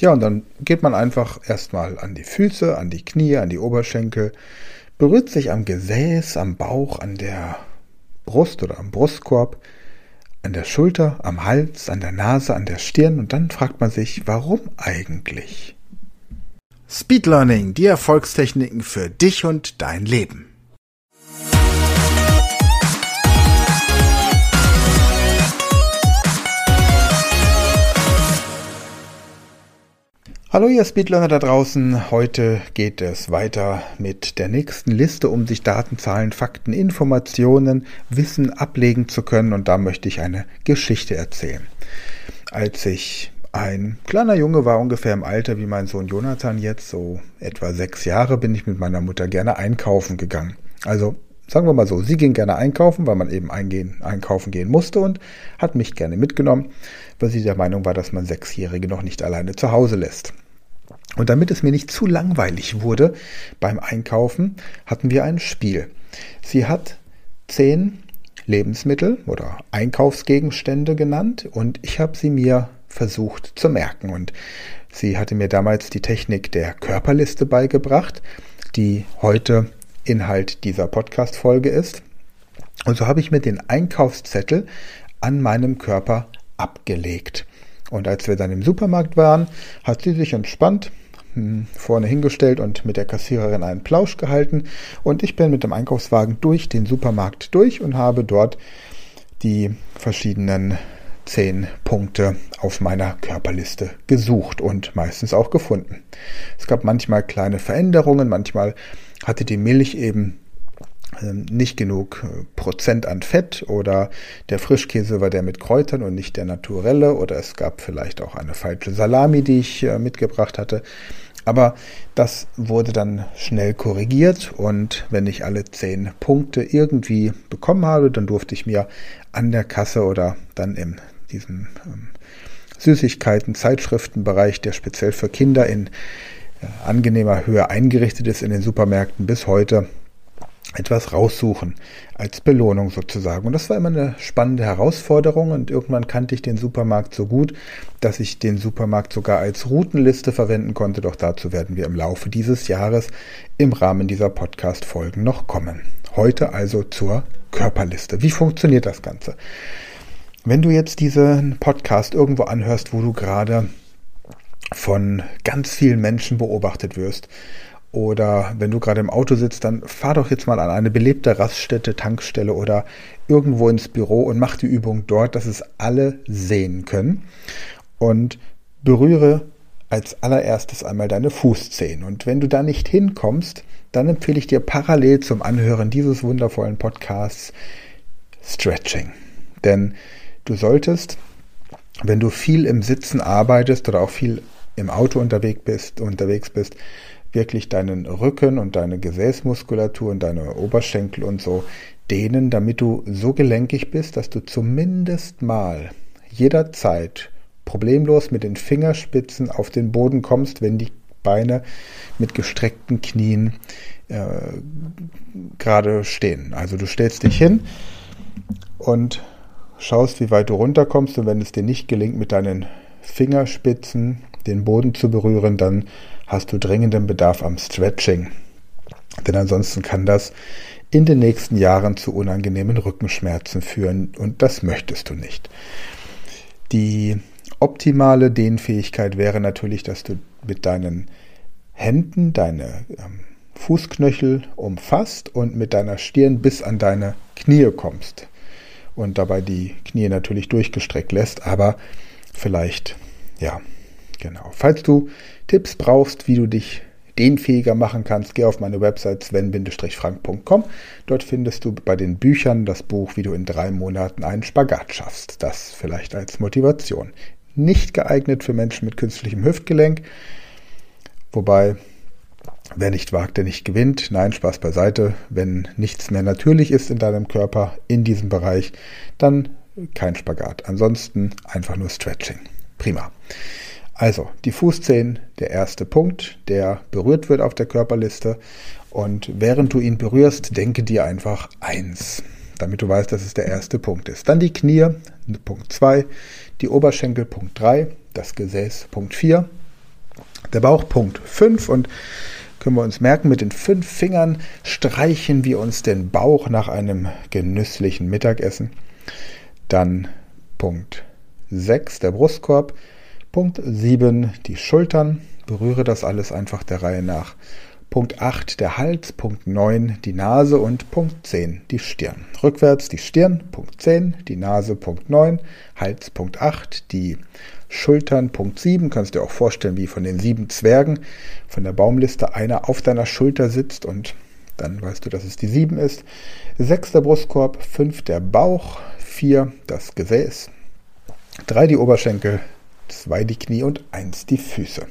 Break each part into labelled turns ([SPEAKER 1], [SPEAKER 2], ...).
[SPEAKER 1] Ja, und dann geht man einfach erstmal an die Füße, an die Knie, an die Oberschenkel, berührt sich am Gesäß, am Bauch, an der Brust oder am Brustkorb, an der Schulter, am Hals, an der Nase, an der Stirn und dann fragt man sich, warum eigentlich?
[SPEAKER 2] Speed Learning, die Erfolgstechniken für dich und dein Leben.
[SPEAKER 1] Hallo ihr Speedlearner da draußen, heute geht es weiter mit der nächsten Liste, um sich Daten, Zahlen, Fakten, Informationen, Wissen ablegen zu können und da möchte ich eine Geschichte erzählen. Als ich ein kleiner Junge war, ungefähr im Alter wie mein Sohn Jonathan jetzt, so etwa sechs Jahre, bin ich mit meiner Mutter gerne einkaufen gegangen. Also sagen wir mal so, sie ging gerne einkaufen, weil man eben eingehen, einkaufen gehen musste und hat mich gerne mitgenommen, weil sie der Meinung war, dass man Sechsjährige noch nicht alleine zu Hause lässt. Und damit es mir nicht zu langweilig wurde beim Einkaufen, hatten wir ein Spiel. Sie hat zehn Lebensmittel oder Einkaufsgegenstände genannt und ich habe sie mir versucht zu merken. Und sie hatte mir damals die Technik der Körperliste beigebracht, die heute Inhalt dieser Podcast-Folge ist. Und so habe ich mir den Einkaufszettel an meinem Körper abgelegt. Und als wir dann im Supermarkt waren, hat sie sich entspannt vorne hingestellt und mit der Kassiererin einen Plausch gehalten. Und ich bin mit dem Einkaufswagen durch den Supermarkt durch und habe dort die verschiedenen zehn Punkte auf meiner Körperliste gesucht und meistens auch gefunden. Es gab manchmal kleine Veränderungen, manchmal hatte die Milch eben nicht genug äh, Prozent an Fett oder der Frischkäse war der mit Kräutern und nicht der naturelle oder es gab vielleicht auch eine falsche Salami, die ich äh, mitgebracht hatte. Aber das wurde dann schnell korrigiert und wenn ich alle zehn Punkte irgendwie bekommen habe, dann durfte ich mir an der Kasse oder dann in diesem ähm, Süßigkeiten, Zeitschriftenbereich, der speziell für Kinder in äh, angenehmer Höhe eingerichtet ist in den Supermärkten bis heute, etwas raussuchen als Belohnung sozusagen. Und das war immer eine spannende Herausforderung und irgendwann kannte ich den Supermarkt so gut, dass ich den Supermarkt sogar als Routenliste verwenden konnte. Doch dazu werden wir im Laufe dieses Jahres im Rahmen dieser Podcast-Folgen noch kommen. Heute also zur Körperliste. Wie funktioniert das Ganze? Wenn du jetzt diesen Podcast irgendwo anhörst, wo du gerade von ganz vielen Menschen beobachtet wirst oder wenn du gerade im Auto sitzt, dann fahr doch jetzt mal an eine belebte Raststätte, Tankstelle oder irgendwo ins Büro und mach die Übung dort, dass es alle sehen können. Und berühre als allererstes einmal deine Fußzehen. Und wenn du da nicht hinkommst, dann empfehle ich dir parallel zum Anhören dieses wundervollen Podcasts Stretching. Denn du solltest, wenn du viel im Sitzen arbeitest oder auch viel im Auto unterwegs bist, unterwegs bist, wirklich deinen Rücken und deine Gesäßmuskulatur und deine Oberschenkel und so dehnen, damit du so gelenkig bist, dass du zumindest mal jederzeit problemlos mit den Fingerspitzen auf den Boden kommst, wenn die Beine mit gestreckten Knien äh, gerade stehen. Also du stellst dich hin und schaust, wie weit du runterkommst und wenn es dir nicht gelingt, mit deinen Fingerspitzen den Boden zu berühren, dann hast du dringenden Bedarf am Stretching. Denn ansonsten kann das in den nächsten Jahren zu unangenehmen Rückenschmerzen führen und das möchtest du nicht. Die optimale Dehnfähigkeit wäre natürlich, dass du mit deinen Händen deine ähm, Fußknöchel umfasst und mit deiner Stirn bis an deine Knie kommst und dabei die Knie natürlich durchgestreckt lässt, aber vielleicht ja Genau. Falls du Tipps brauchst, wie du dich dehnfähiger machen kannst, geh auf meine Website sven-frank.com. Dort findest du bei den Büchern das Buch, wie du in drei Monaten einen Spagat schaffst. Das vielleicht als Motivation. Nicht geeignet für Menschen mit künstlichem Hüftgelenk. Wobei, wer nicht wagt, der nicht gewinnt. Nein, Spaß beiseite. Wenn nichts mehr natürlich ist in deinem Körper in diesem Bereich, dann kein Spagat. Ansonsten einfach nur Stretching. Prima. Also, die Fußzehen, der erste Punkt, der berührt wird auf der Körperliste. Und während du ihn berührst, denke dir einfach eins, damit du weißt, dass es der erste Punkt ist. Dann die Knie, Punkt 2, die Oberschenkel, Punkt 3, das Gesäß, Punkt 4, Der Bauch Punkt 5 und können wir uns merken, mit den fünf Fingern streichen wir uns den Bauch nach einem genüsslichen Mittagessen. Dann Punkt 6, der Brustkorb. Punkt 7, die Schultern. Berühre das alles einfach der Reihe nach. Punkt 8 der Hals, Punkt 9 die Nase und Punkt 10 die Stirn. Rückwärts die Stirn, Punkt 10, die Nase, Punkt 9, Hals, Punkt 8, die Schultern, Punkt 7. Kannst dir auch vorstellen, wie von den sieben Zwergen von der Baumliste einer auf deiner Schulter sitzt und dann weißt du, dass es die 7 ist. 6 der Brustkorb, 5 der Bauch, 4 das Gesäß, 3 die Oberschenkel, 2 die Knie und 1 die Füße.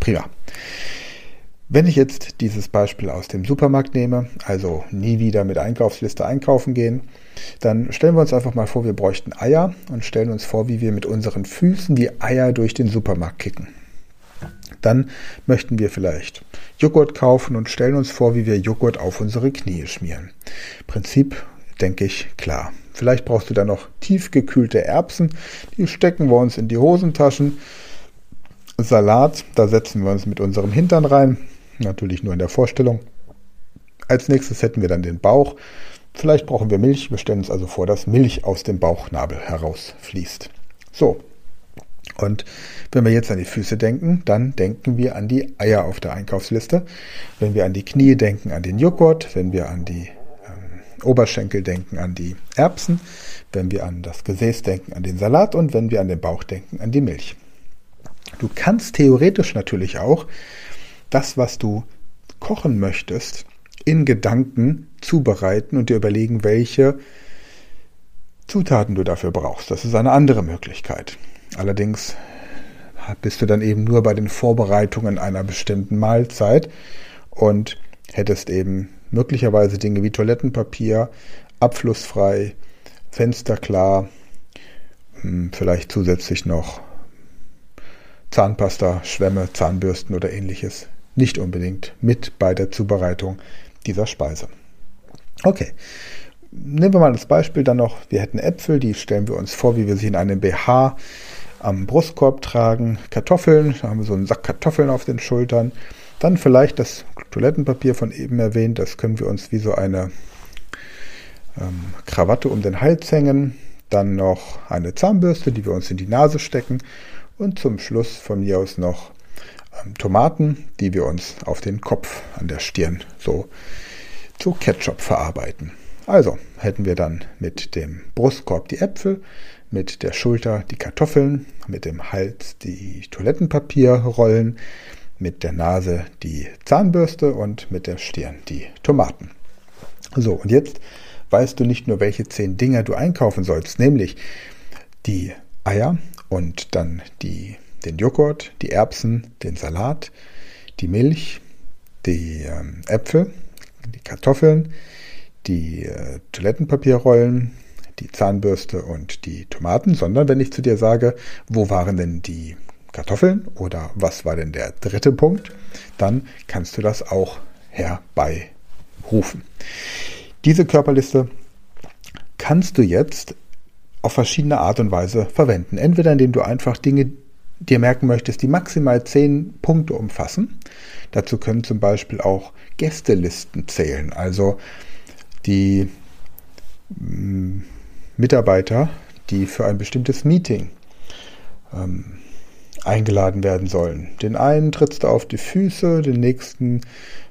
[SPEAKER 1] Prima. Wenn ich jetzt dieses Beispiel aus dem Supermarkt nehme, also nie wieder mit Einkaufsliste einkaufen gehen, dann stellen wir uns einfach mal vor, wir bräuchten Eier und stellen uns vor, wie wir mit unseren Füßen die Eier durch den Supermarkt kicken. Dann möchten wir vielleicht Joghurt kaufen und stellen uns vor, wie wir Joghurt auf unsere Knie schmieren. Prinzip, denke ich, klar. Vielleicht brauchst du dann noch tiefgekühlte Erbsen, die stecken wir uns in die Hosentaschen. Salat, da setzen wir uns mit unserem Hintern rein, natürlich nur in der Vorstellung. Als nächstes hätten wir dann den Bauch. Vielleicht brauchen wir Milch. Wir stellen uns also vor, dass Milch aus dem Bauchnabel herausfließt. So. Und wenn wir jetzt an die Füße denken, dann denken wir an die Eier auf der Einkaufsliste. Wenn wir an die Knie denken, an den Joghurt. Wenn wir an die Oberschenkel denken, an die Erbsen. Wenn wir an das Gesäß denken, an den Salat. Und wenn wir an den Bauch denken, an die Milch. Du kannst theoretisch natürlich auch das, was du kochen möchtest, in Gedanken zubereiten und dir überlegen, welche Zutaten du dafür brauchst. Das ist eine andere Möglichkeit. Allerdings bist du dann eben nur bei den Vorbereitungen einer bestimmten Mahlzeit und hättest eben möglicherweise Dinge wie Toilettenpapier, abflussfrei, fensterklar, hm, vielleicht zusätzlich noch Zahnpasta, Schwämme, Zahnbürsten oder ähnliches. Nicht unbedingt mit bei der Zubereitung dieser Speise. Okay, nehmen wir mal das Beispiel dann noch, wir hätten Äpfel, die stellen wir uns vor, wie wir sie in einem BH am Brustkorb tragen, Kartoffeln, da haben wir so einen Sack Kartoffeln auf den Schultern, dann vielleicht das Toilettenpapier von eben erwähnt, das können wir uns wie so eine ähm, Krawatte um den Hals hängen, dann noch eine Zahnbürste, die wir uns in die Nase stecken. Und zum Schluss von mir aus noch ähm, Tomaten, die wir uns auf den Kopf an der Stirn so zu Ketchup verarbeiten. Also hätten wir dann mit dem Brustkorb die Äpfel, mit der Schulter die Kartoffeln, mit dem Hals die Toilettenpapierrollen, mit der Nase die Zahnbürste und mit der Stirn die Tomaten. So, und jetzt weißt du nicht nur, welche zehn Dinger du einkaufen sollst, nämlich die Eier und dann die den Joghurt, die Erbsen, den Salat, die Milch, die äh, Äpfel, die Kartoffeln, die äh, Toilettenpapierrollen, die Zahnbürste und die Tomaten, sondern wenn ich zu dir sage, wo waren denn die Kartoffeln oder was war denn der dritte Punkt, dann kannst du das auch herbeirufen. Diese Körperliste kannst du jetzt auf verschiedene Art und Weise verwenden. Entweder indem du einfach Dinge dir merken möchtest, die maximal zehn Punkte umfassen. Dazu können zum Beispiel auch Gästelisten zählen, also die mm, Mitarbeiter, die für ein bestimmtes Meeting ähm, eingeladen werden sollen. Den einen trittst du auf die Füße, den nächsten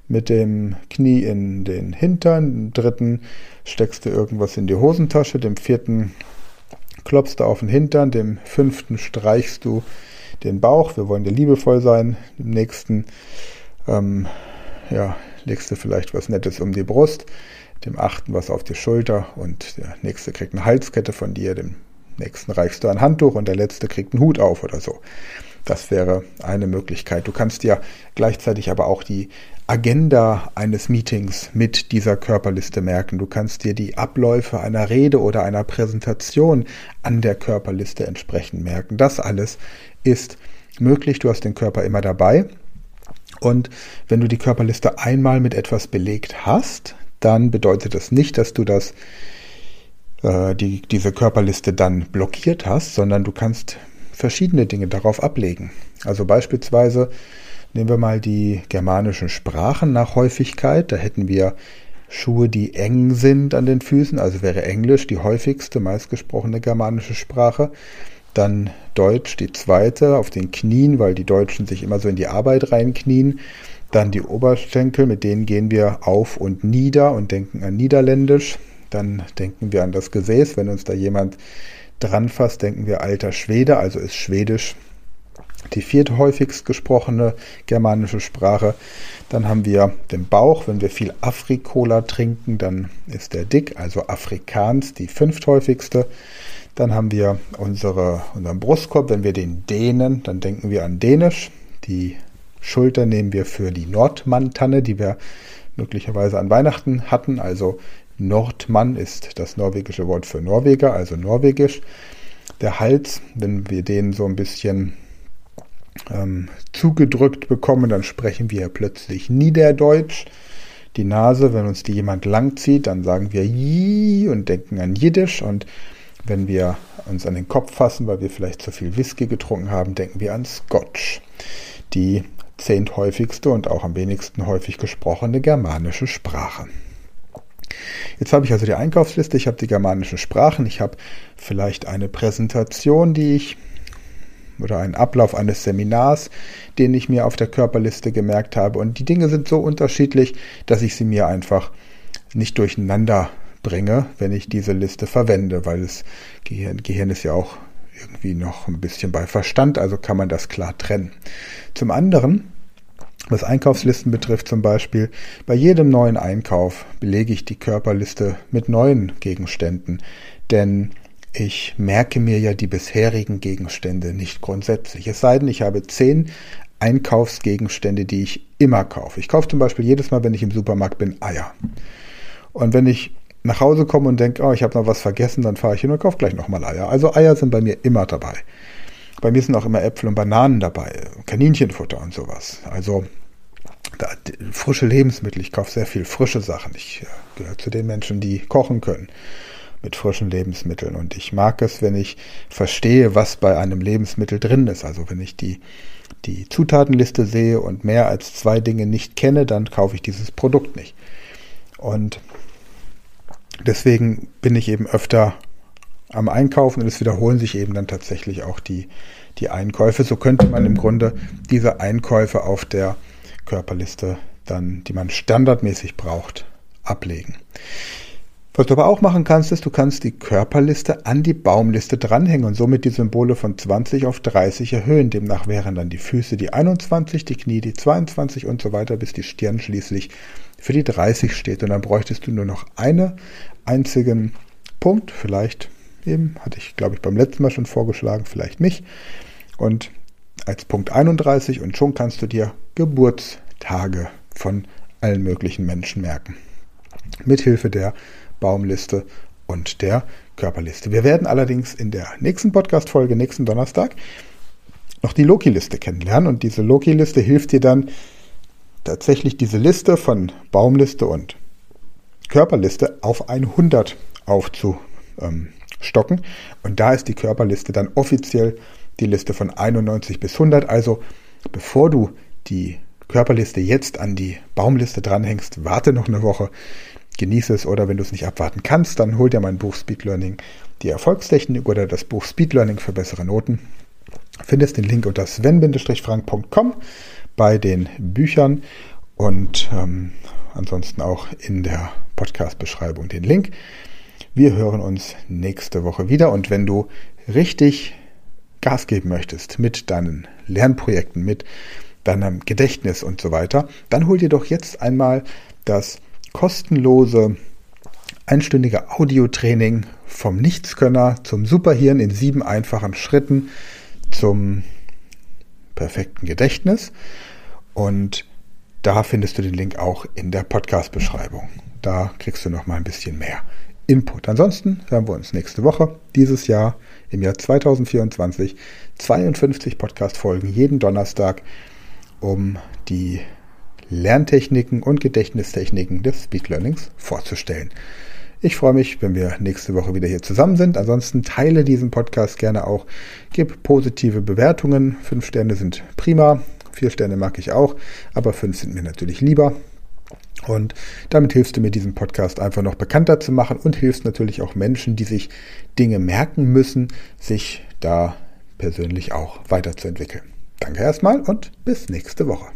[SPEAKER 1] mit dem Knie in den Hintern, den dritten steckst du irgendwas in die Hosentasche, dem vierten klopfst du auf den Hintern, dem fünften streichst du den Bauch, wir wollen dir liebevoll sein. Im nächsten, ähm, ja, legst du vielleicht was Nettes um die Brust, dem achten was auf die Schulter und der nächste kriegt eine Halskette von dir, dem nächsten reichst du ein Handtuch und der letzte kriegt einen Hut auf oder so. Das wäre eine Möglichkeit. Du kannst dir gleichzeitig aber auch die Agenda eines Meetings mit dieser Körperliste merken. Du kannst dir die Abläufe einer Rede oder einer Präsentation an der Körperliste entsprechend merken. Das alles ist möglich. Du hast den Körper immer dabei. Und wenn du die Körperliste einmal mit etwas belegt hast, dann bedeutet das nicht, dass du das, äh, die, diese Körperliste dann blockiert hast, sondern du kannst verschiedene Dinge darauf ablegen. Also beispielsweise, Nehmen wir mal die germanischen Sprachen nach Häufigkeit. Da hätten wir Schuhe, die eng sind an den Füßen, also wäre Englisch die häufigste, meistgesprochene germanische Sprache. Dann Deutsch die zweite auf den Knien, weil die Deutschen sich immer so in die Arbeit reinknien. Dann die Oberschenkel, mit denen gehen wir auf und nieder und denken an Niederländisch. Dann denken wir an das Gesäß. Wenn uns da jemand dran fasst, denken wir alter Schwede, also ist Schwedisch die vierthäufigst gesprochene germanische Sprache. Dann haben wir den Bauch. Wenn wir viel Afrikola trinken, dann ist der dick, also Afrikaans die fünfthäufigste. Dann haben wir unsere, unseren Brustkorb. Wenn wir den dehnen, dann denken wir an Dänisch. Die Schulter nehmen wir für die Nordmann-Tanne, die wir möglicherweise an Weihnachten hatten. Also Nordmann ist das norwegische Wort für Norweger, also Norwegisch. Der Hals, wenn wir den so ein bisschen ähm, zugedrückt bekommen, dann sprechen wir plötzlich Niederdeutsch. Die Nase, wenn uns die jemand langzieht, dann sagen wir Ji und denken an Jiddisch. Und wenn wir uns an den Kopf fassen, weil wir vielleicht zu viel Whisky getrunken haben, denken wir an Scotch. Die zehnthäufigste und auch am wenigsten häufig gesprochene germanische Sprache. Jetzt habe ich also die Einkaufsliste, ich habe die germanischen Sprachen, ich habe vielleicht eine Präsentation, die ich oder einen Ablauf eines Seminars, den ich mir auf der Körperliste gemerkt habe. Und die Dinge sind so unterschiedlich, dass ich sie mir einfach nicht durcheinander bringe, wenn ich diese Liste verwende, weil das Gehirn, Gehirn ist ja auch irgendwie noch ein bisschen bei Verstand, also kann man das klar trennen. Zum anderen, was Einkaufslisten betrifft zum Beispiel, bei jedem neuen Einkauf belege ich die Körperliste mit neuen Gegenständen, denn ich merke mir ja die bisherigen Gegenstände nicht grundsätzlich. Es sei denn, ich habe zehn Einkaufsgegenstände, die ich immer kaufe. Ich kaufe zum Beispiel jedes Mal, wenn ich im Supermarkt bin, Eier. Und wenn ich nach Hause komme und denke, oh, ich habe noch was vergessen, dann fahre ich hin und kaufe gleich nochmal Eier. Also Eier sind bei mir immer dabei. Bei mir sind auch immer Äpfel und Bananen dabei, Kaninchenfutter und sowas. Also da, frische Lebensmittel, ich kaufe sehr viel frische Sachen. Ich äh, gehöre zu den Menschen, die kochen können mit frischen Lebensmitteln. Und ich mag es, wenn ich verstehe, was bei einem Lebensmittel drin ist. Also wenn ich die, die Zutatenliste sehe und mehr als zwei Dinge nicht kenne, dann kaufe ich dieses Produkt nicht. Und deswegen bin ich eben öfter am Einkaufen und es wiederholen sich eben dann tatsächlich auch die, die Einkäufe. So könnte man im Grunde diese Einkäufe auf der Körperliste dann, die man standardmäßig braucht, ablegen. Was du aber auch machen kannst, ist, du kannst die Körperliste an die Baumliste dranhängen und somit die Symbole von 20 auf 30 erhöhen. Demnach wären dann die Füße die 21, die Knie die 22 und so weiter, bis die Stirn schließlich für die 30 steht. Und dann bräuchtest du nur noch einen einzigen Punkt, vielleicht eben, hatte ich glaube ich beim letzten Mal schon vorgeschlagen, vielleicht mich. Und als Punkt 31 und schon kannst du dir Geburtstage von allen möglichen Menschen merken. Mithilfe der Baumliste und der Körperliste. Wir werden allerdings in der nächsten Podcast-Folge, nächsten Donnerstag, noch die Loki-Liste kennenlernen. Und diese Loki-Liste hilft dir dann tatsächlich diese Liste von Baumliste und Körperliste auf 100 aufzustocken. Und da ist die Körperliste dann offiziell die Liste von 91 bis 100. Also bevor du die Körperliste jetzt an die Baumliste dranhängst, warte noch eine Woche, genieße es oder wenn du es nicht abwarten kannst, dann hol dir mein Buch Speed Learning, die Erfolgstechnik oder das Buch Speed Learning für bessere Noten. Findest den Link unter sven-frank.com bei den Büchern und ähm, ansonsten auch in der Podcast-Beschreibung den Link. Wir hören uns nächste Woche wieder und wenn du richtig Gas geben möchtest mit deinen Lernprojekten, mit deinem Gedächtnis und so weiter, dann hol dir doch jetzt einmal das kostenlose einstündige Audiotraining vom Nichtskönner zum Superhirn in sieben einfachen Schritten zum perfekten Gedächtnis. Und da findest du den Link auch in der Podcast-Beschreibung. Da kriegst du noch mal ein bisschen mehr Input. Ansonsten hören wir uns nächste Woche, dieses Jahr, im Jahr 2024, 52 Podcast-Folgen jeden Donnerstag, um die Lerntechniken und Gedächtnistechniken des Speed Learnings vorzustellen. Ich freue mich, wenn wir nächste Woche wieder hier zusammen sind. Ansonsten teile diesen Podcast gerne auch. Gib positive Bewertungen. Fünf Sterne sind prima. Vier Sterne mag ich auch, aber fünf sind mir natürlich lieber. Und damit hilfst du mir, diesen Podcast einfach noch bekannter zu machen und hilfst natürlich auch Menschen, die sich Dinge merken müssen, sich da persönlich auch weiterzuentwickeln. Danke erstmal und bis nächste Woche.